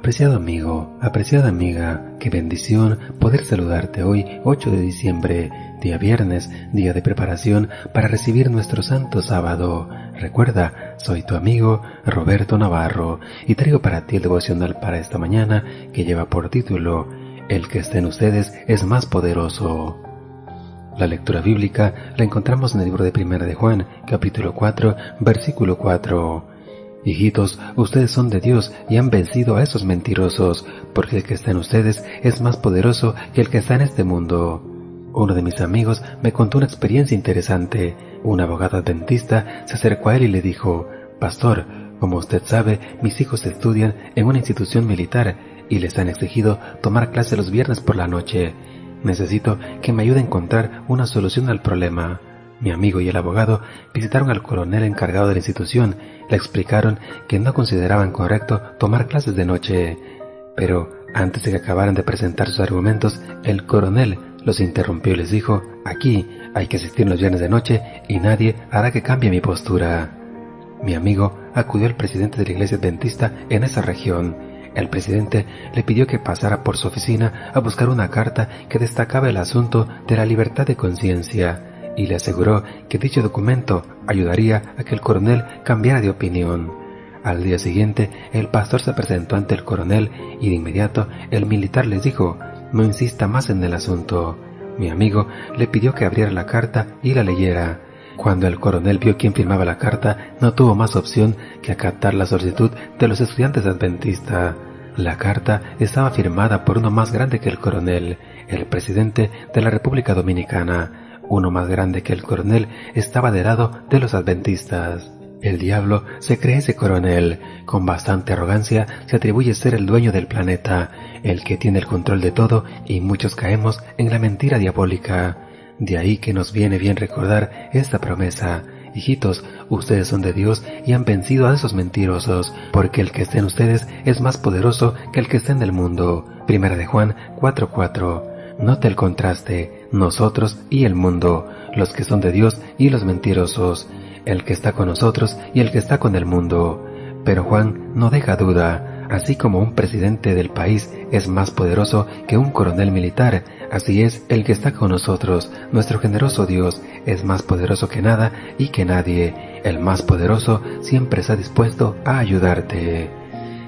Apreciado amigo, apreciada amiga, qué bendición poder saludarte hoy 8 de diciembre, día viernes, día de preparación para recibir nuestro santo sábado. Recuerda, soy tu amigo Roberto Navarro y traigo para ti el devocional para esta mañana que lleva por título El que está en ustedes es más poderoso. La lectura bíblica la encontramos en el libro de Primera de Juan, capítulo 4, versículo 4. Hijitos, ustedes son de Dios y han vencido a esos mentirosos, porque el que está en ustedes es más poderoso que el que está en este mundo. Uno de mis amigos me contó una experiencia interesante. Un abogado dentista se acercó a él y le dijo, Pastor, como usted sabe, mis hijos estudian en una institución militar y les han exigido tomar clase los viernes por la noche. Necesito que me ayude a encontrar una solución al problema. Mi amigo y el abogado visitaron al coronel encargado de la institución, le explicaron que no consideraban correcto tomar clases de noche. Pero antes de que acabaran de presentar sus argumentos, el coronel los interrumpió y les dijo, aquí hay que asistir los viernes de noche y nadie hará que cambie mi postura. Mi amigo acudió al presidente de la iglesia dentista en esa región. El presidente le pidió que pasara por su oficina a buscar una carta que destacaba el asunto de la libertad de conciencia y le aseguró que dicho documento ayudaría a que el coronel cambiara de opinión. Al día siguiente, el pastor se presentó ante el coronel y de inmediato el militar les dijo, no insista más en el asunto. Mi amigo le pidió que abriera la carta y la leyera. Cuando el coronel vio quién firmaba la carta, no tuvo más opción que acatar la solicitud de los estudiantes adventistas. La carta estaba firmada por uno más grande que el coronel, el presidente de la República Dominicana, uno más grande que el coronel estaba del lado de los adventistas. El diablo se cree ese coronel. Con bastante arrogancia se atribuye ser el dueño del planeta, el que tiene el control de todo y muchos caemos en la mentira diabólica. De ahí que nos viene bien recordar esta promesa. Hijitos, ustedes son de Dios y han vencido a esos mentirosos, porque el que está en ustedes es más poderoso que el que está en el mundo. Primera de Juan 4:4. Note el contraste, nosotros y el mundo, los que son de Dios y los mentirosos, el que está con nosotros y el que está con el mundo. Pero Juan no deja duda, así como un presidente del país es más poderoso que un coronel militar, así es el que está con nosotros, nuestro generoso Dios es más poderoso que nada y que nadie, el más poderoso siempre está dispuesto a ayudarte.